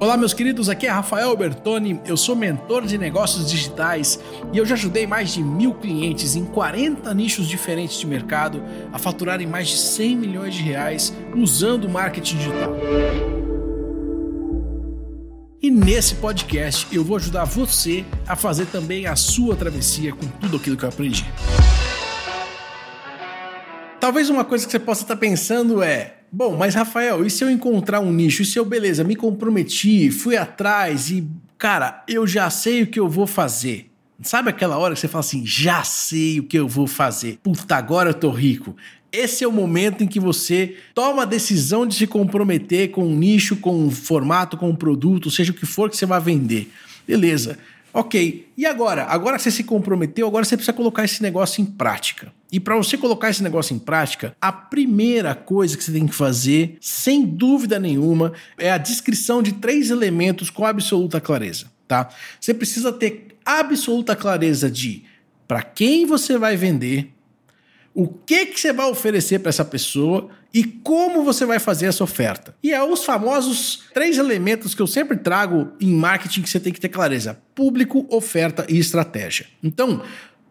Olá, meus queridos, aqui é Rafael Bertoni, eu sou mentor de negócios digitais e eu já ajudei mais de mil clientes em 40 nichos diferentes de mercado a faturarem mais de 100 milhões de reais usando marketing digital. E nesse podcast eu vou ajudar você a fazer também a sua travessia com tudo aquilo que eu aprendi. Talvez uma coisa que você possa estar pensando é: bom, mas Rafael, e se eu encontrar um nicho? E se eu, beleza, me comprometi, fui atrás e, cara, eu já sei o que eu vou fazer? Sabe aquela hora que você fala assim: já sei o que eu vou fazer? Puta, agora eu tô rico. Esse é o momento em que você toma a decisão de se comprometer com um nicho, com um formato, com um produto, seja o que for que você vai vender. Beleza. Ok, e agora? Agora que você se comprometeu, agora você precisa colocar esse negócio em prática. E para você colocar esse negócio em prática, a primeira coisa que você tem que fazer, sem dúvida nenhuma, é a descrição de três elementos com absoluta clareza, tá? Você precisa ter absoluta clareza de para quem você vai vender, o que, que você vai oferecer para essa pessoa e como você vai fazer essa oferta. E é os famosos três elementos que eu sempre trago em marketing que você tem que ter clareza: público, oferta e estratégia. Então,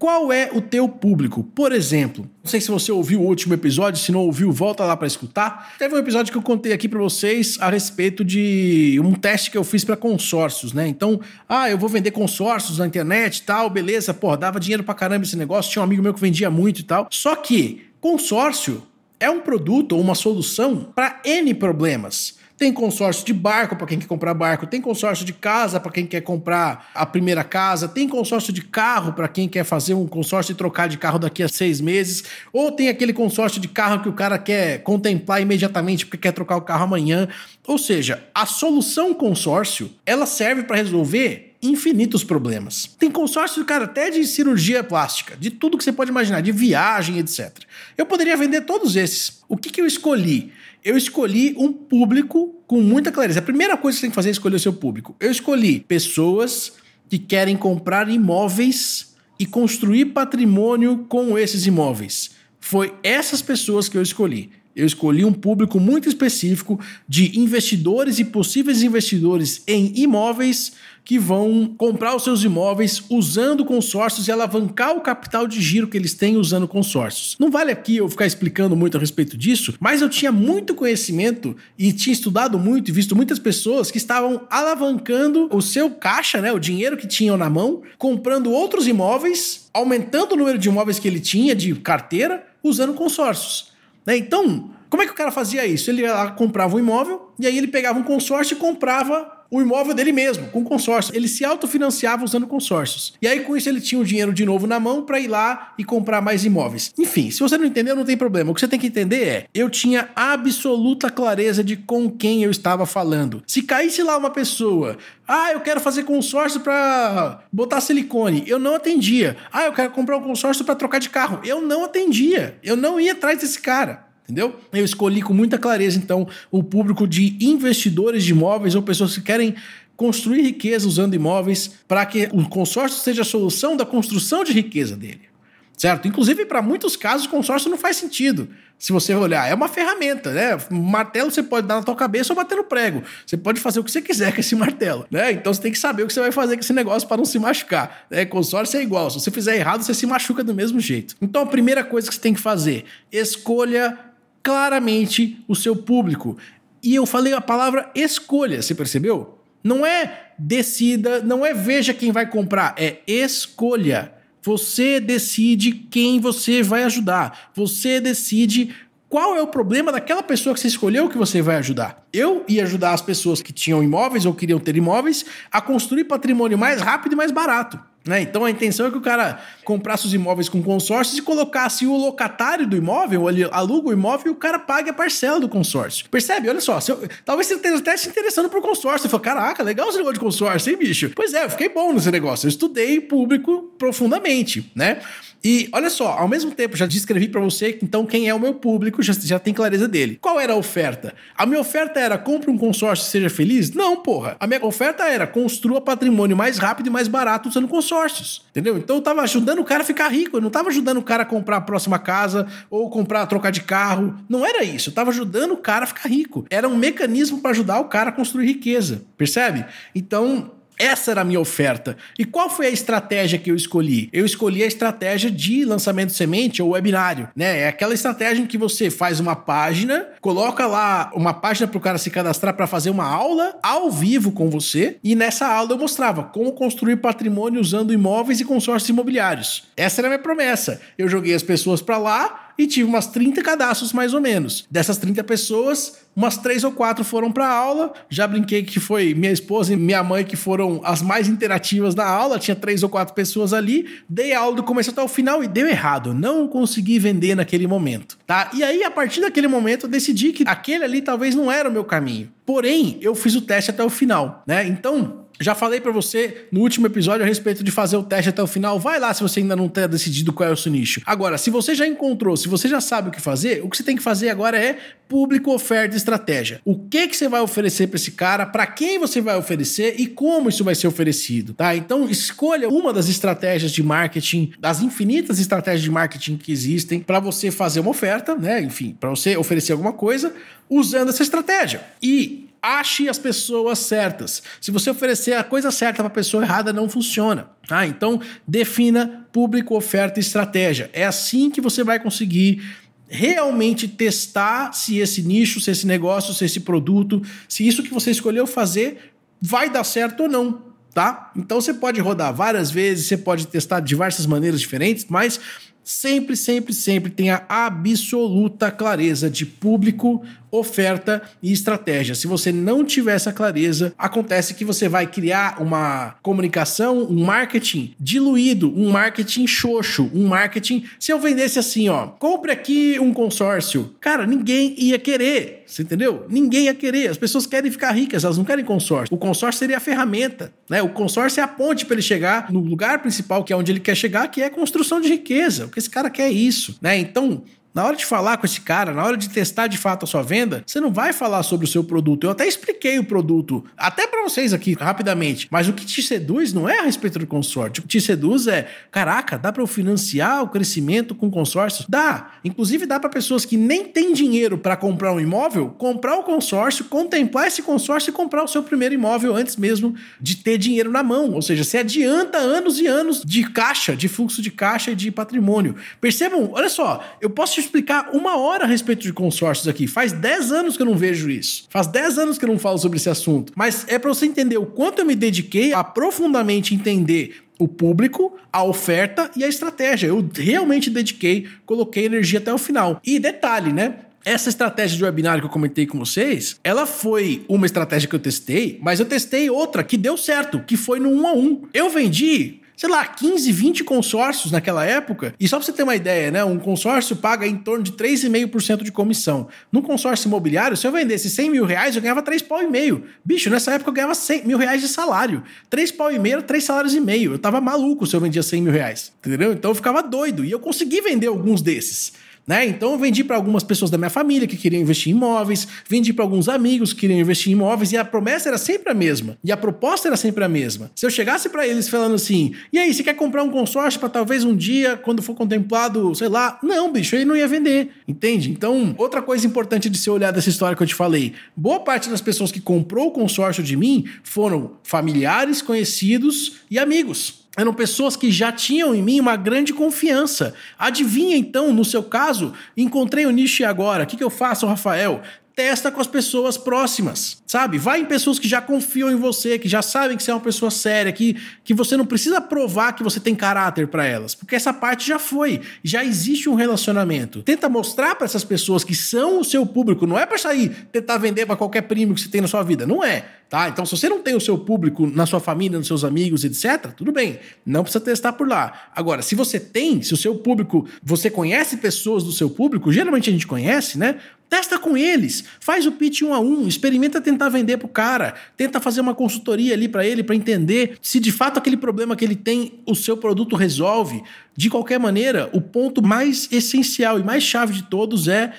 qual é o teu público? Por exemplo, não sei se você ouviu o último episódio, se não ouviu, volta lá para escutar. Teve um episódio que eu contei aqui para vocês a respeito de um teste que eu fiz para consórcios, né? Então, ah, eu vou vender consórcios na internet e tal, beleza, pô, dava dinheiro para caramba esse negócio, tinha um amigo meu que vendia muito e tal. Só que consórcio é um produto ou uma solução para N problemas. Tem consórcio de barco para quem quer comprar barco, tem consórcio de casa para quem quer comprar a primeira casa, tem consórcio de carro para quem quer fazer um consórcio e trocar de carro daqui a seis meses, ou tem aquele consórcio de carro que o cara quer contemplar imediatamente porque quer trocar o carro amanhã. Ou seja, a solução consórcio ela serve para resolver infinitos problemas. Tem consórcio, cara, até de cirurgia plástica, de tudo que você pode imaginar, de viagem, etc. Eu poderia vender todos esses. O que, que eu escolhi? Eu escolhi um público com muita clareza. A primeira coisa que você tem que fazer é escolher o seu público. Eu escolhi pessoas que querem comprar imóveis e construir patrimônio com esses imóveis. Foi essas pessoas que eu escolhi. Eu escolhi um público muito específico de investidores e possíveis investidores em imóveis que vão comprar os seus imóveis usando consórcios e alavancar o capital de giro que eles têm usando consórcios. Não vale aqui eu ficar explicando muito a respeito disso, mas eu tinha muito conhecimento e tinha estudado muito e visto muitas pessoas que estavam alavancando o seu caixa, né, o dinheiro que tinham na mão, comprando outros imóveis, aumentando o número de imóveis que ele tinha de carteira, usando consórcios. Né? Então, como é que o cara fazia isso? Ele comprava um imóvel e aí ele pegava um consórcio e comprava o imóvel dele mesmo, com consórcio. Ele se autofinanciava usando consórcios. E aí, com isso, ele tinha o dinheiro de novo na mão para ir lá e comprar mais imóveis. Enfim, se você não entendeu, não tem problema. O que você tem que entender é: eu tinha absoluta clareza de com quem eu estava falando. Se caísse lá uma pessoa, ah, eu quero fazer consórcio para botar silicone, eu não atendia. Ah, eu quero comprar um consórcio para trocar de carro, eu não atendia. Eu não ia atrás desse cara entendeu? Eu escolhi com muita clareza, então, o público de investidores de imóveis ou pessoas que querem construir riqueza usando imóveis para que o consórcio seja a solução da construção de riqueza dele. Certo? Inclusive, para muitos casos, o consórcio não faz sentido. Se você olhar, é uma ferramenta, né? Martelo você pode dar na tua cabeça ou bater no prego. Você pode fazer o que você quiser com esse martelo, né? Então você tem que saber o que você vai fazer com esse negócio para não se machucar. Né? Consórcio é igual. Se você fizer errado, você se machuca do mesmo jeito. Então a primeira coisa que você tem que fazer, escolha claramente o seu público. E eu falei a palavra escolha, você percebeu? Não é decida, não é veja quem vai comprar, é escolha. Você decide quem você vai ajudar. Você decide qual é o problema daquela pessoa que você escolheu que você vai ajudar. Eu ia ajudar as pessoas que tinham imóveis ou queriam ter imóveis a construir patrimônio mais rápido e mais barato. Né? Então a intenção é que o cara comprasse os imóveis com consórcio e colocasse o locatário do imóvel, ele aluga o imóvel e o cara paga a parcela do consórcio. Percebe? Olha só, eu, talvez você esteja até se interessando por consórcio. Você falou, caraca, legal esse negócio de consórcio, hein, bicho? Pois é, eu fiquei bom nesse negócio. Eu estudei público profundamente, né? E olha só, ao mesmo tempo, já descrevi para você então quem é o meu público, já, já tem clareza dele. Qual era a oferta? A minha oferta era compre um consórcio e seja feliz? Não, porra. A minha oferta era construa patrimônio mais rápido e mais barato usando consórcios. Entendeu? Então eu tava ajudando o cara a ficar rico, eu não tava ajudando o cara a comprar a próxima casa ou comprar, trocar de carro. Não era isso. Eu tava ajudando o cara a ficar rico. Era um mecanismo para ajudar o cara a construir riqueza. Percebe? Então, essa era a minha oferta. E qual foi a estratégia que eu escolhi? Eu escolhi a estratégia de lançamento semente ou webinário, né? É aquela estratégia em que você faz uma página, coloca lá uma página para o cara se cadastrar para fazer uma aula ao vivo com você, e nessa aula eu mostrava como construir patrimônio usando imóveis e consórcios imobiliários. Essa era a minha promessa. Eu joguei as pessoas para lá e tive umas 30 cadastros mais ou menos. Dessas 30 pessoas, umas três ou quatro foram para aula. Já brinquei que foi minha esposa e minha mãe que foram as mais interativas na aula. Tinha três ou quatro pessoas ali. Dei aula do começo até o final e deu errado. Não consegui vender naquele momento, tá? E aí a partir daquele momento eu decidi que aquele ali talvez não era o meu caminho. Porém, eu fiz o teste até o final, né? Então, já falei para você no último episódio a respeito de fazer o teste até o final. Vai lá se você ainda não tem decidido qual é o seu nicho. Agora, se você já encontrou, se você já sabe o que fazer, o que você tem que fazer agora é público, oferta e estratégia. O que que você vai oferecer para esse cara, para quem você vai oferecer e como isso vai ser oferecido, tá? Então, escolha uma das estratégias de marketing, das infinitas estratégias de marketing que existem para você fazer uma oferta, né? Enfim, para você oferecer alguma coisa usando essa estratégia. E ache as pessoas certas. Se você oferecer a coisa certa para a pessoa errada, não funciona. Tá? Então, defina público, oferta e estratégia. É assim que você vai conseguir realmente testar se esse nicho, se esse negócio, se esse produto, se isso que você escolheu fazer vai dar certo ou não. Tá? Então você pode rodar várias vezes, você pode testar de diversas maneiras diferentes, mas sempre, sempre, sempre tenha absoluta clareza de público, oferta e estratégia. Se você não tiver essa clareza, acontece que você vai criar uma comunicação, um marketing diluído, um marketing xoxo, um marketing. Se eu vendesse assim, ó, compre aqui um consórcio, cara, ninguém ia querer. Você entendeu? Ninguém ia querer. As pessoas querem ficar ricas, elas não querem consórcio. O consórcio seria a ferramenta, né? O consórcio é a ponte para ele chegar no lugar principal, que é onde ele quer chegar, que é a construção de riqueza. O que esse cara quer é isso, né? Então, na hora de falar com esse cara, na hora de testar de fato a sua venda, você não vai falar sobre o seu produto. Eu até expliquei o produto, até para vocês aqui, rapidamente. Mas o que te seduz não é a respeito do consórcio. O que te seduz é, caraca, dá para eu financiar o crescimento com consórcio? Dá. Inclusive dá para pessoas que nem têm dinheiro para comprar um imóvel, comprar o consórcio, contemplar esse consórcio e comprar o seu primeiro imóvel antes mesmo de ter dinheiro na mão. Ou seja, você adianta anos e anos de caixa, de fluxo de caixa e de patrimônio. Percebam, olha só, eu posso explicar uma hora a respeito de consórcios aqui. Faz 10 anos que eu não vejo isso. Faz 10 anos que eu não falo sobre esse assunto. Mas é para você entender o quanto eu me dediquei a profundamente entender o público, a oferta e a estratégia. Eu realmente dediquei, coloquei energia até o final. E detalhe, né? Essa estratégia de webinário que eu comentei com vocês, ela foi uma estratégia que eu testei, mas eu testei outra que deu certo, que foi no 1 a 1. Eu vendi sei lá, 15, 20 consórcios naquela época. E só pra você ter uma ideia, né? Um consórcio paga em torno de 3,5% de comissão. Num consórcio imobiliário, se eu vendesse 100 mil reais, eu ganhava 3 pau e meio. Bicho, nessa época eu ganhava 100 mil reais de salário. 3 pau e meio era 3 salários e meio. Eu tava maluco se eu vendia 100 mil reais. Entendeu? Então eu ficava doido. E eu consegui vender alguns desses. Né? Então eu vendi para algumas pessoas da minha família que queriam investir em imóveis, vendi para alguns amigos que queriam investir em imóveis e a promessa era sempre a mesma. E a proposta era sempre a mesma. Se eu chegasse para eles falando assim: "E aí, você quer comprar um consórcio para talvez um dia quando for contemplado, sei lá?" Não, bicho, ele não ia vender, entende? Então, outra coisa importante de ser olhar dessa história que eu te falei, boa parte das pessoas que comprou o consórcio de mim foram familiares, conhecidos e amigos eram pessoas que já tinham em mim uma grande confiança. Adivinha então, no seu caso, encontrei o nicho agora. O que, que eu faço, Rafael? Testa com as pessoas próximas, sabe? Vai em pessoas que já confiam em você, que já sabem que você é uma pessoa séria, que, que você não precisa provar que você tem caráter para elas, porque essa parte já foi, já existe um relacionamento. Tenta mostrar para essas pessoas que são o seu público, não é para sair tentar vender para qualquer primo que você tem na sua vida, não é. Tá? Então, se você não tem o seu público na sua família, nos seus amigos, etc., tudo bem, não precisa testar por lá. Agora, se você tem, se o seu público, você conhece pessoas do seu público, geralmente a gente conhece, né? Testa com eles, faz o pitch um a um, experimenta tentar vender pro cara, tenta fazer uma consultoria ali para ele para entender se de fato aquele problema que ele tem o seu produto resolve. De qualquer maneira, o ponto mais essencial e mais chave de todos é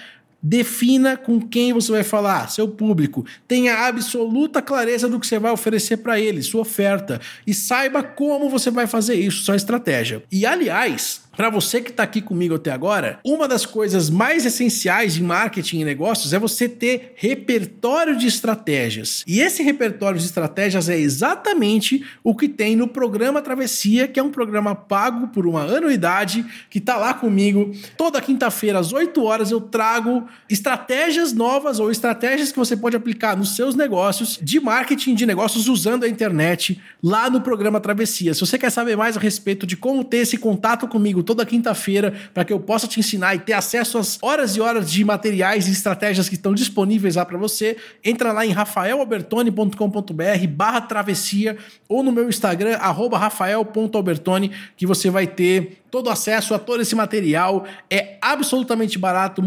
Defina com quem você vai falar, seu público. Tenha absoluta clareza do que você vai oferecer para ele, sua oferta. E saiba como você vai fazer isso, sua estratégia. E aliás, para você que está aqui comigo até agora, uma das coisas mais essenciais em marketing e negócios é você ter repertório de estratégias. E esse repertório de estratégias é exatamente o que tem no programa Travessia, que é um programa pago por uma anuidade, que está lá comigo. Toda quinta-feira, às 8 horas, eu trago estratégias novas ou estratégias que você pode aplicar nos seus negócios de marketing de negócios usando a internet lá no programa Travessia. Se você quer saber mais a respeito de como ter esse contato comigo toda quinta-feira para que eu possa te ensinar e ter acesso às horas e horas de materiais e estratégias que estão disponíveis lá para você. Entra lá em rafaelalbertoni.com.br barra travessia ou no meu Instagram, arroba rafael.albertoni, que você vai ter todo acesso a todo esse material. É absolutamente barato,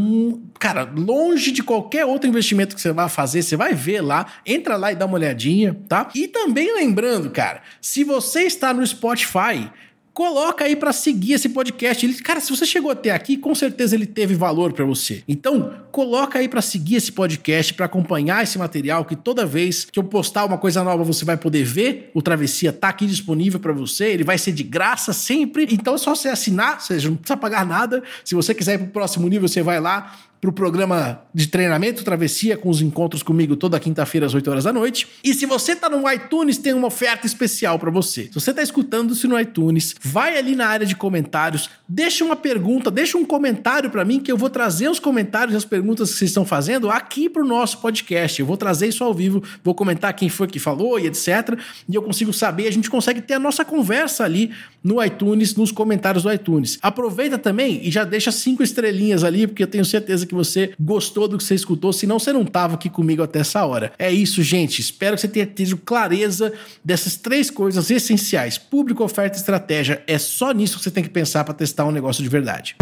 cara, longe de qualquer outro investimento que você vai fazer, você vai ver lá, entra lá e dá uma olhadinha, tá? E também lembrando, cara, se você está no Spotify, coloca aí para seguir esse podcast. Ele, cara, se você chegou até aqui, com certeza ele teve valor para você. Então, coloca aí para seguir esse podcast, para acompanhar esse material que toda vez que eu postar uma coisa nova, você vai poder ver. O Travessia tá aqui disponível para você, ele vai ser de graça sempre. Então é só você assinar, ou seja, não precisa pagar nada. Se você quiser ir pro próximo nível, você vai lá para o programa de treinamento Travessia, com os encontros comigo toda quinta-feira às 8 horas da noite. E se você está no iTunes, tem uma oferta especial para você. Se você está escutando isso no iTunes, vai ali na área de comentários, deixa uma pergunta, deixa um comentário para mim que eu vou trazer os comentários e as perguntas que vocês estão fazendo aqui para o nosso podcast. Eu vou trazer isso ao vivo, vou comentar quem foi que falou e etc. E eu consigo saber, a gente consegue ter a nossa conversa ali no iTunes, nos comentários do iTunes. Aproveita também e já deixa cinco estrelinhas ali, porque eu tenho certeza que que você gostou do que você escutou, senão você não estava aqui comigo até essa hora. É isso, gente. Espero que você tenha tido clareza dessas três coisas essenciais: público, oferta e estratégia. É só nisso que você tem que pensar para testar um negócio de verdade.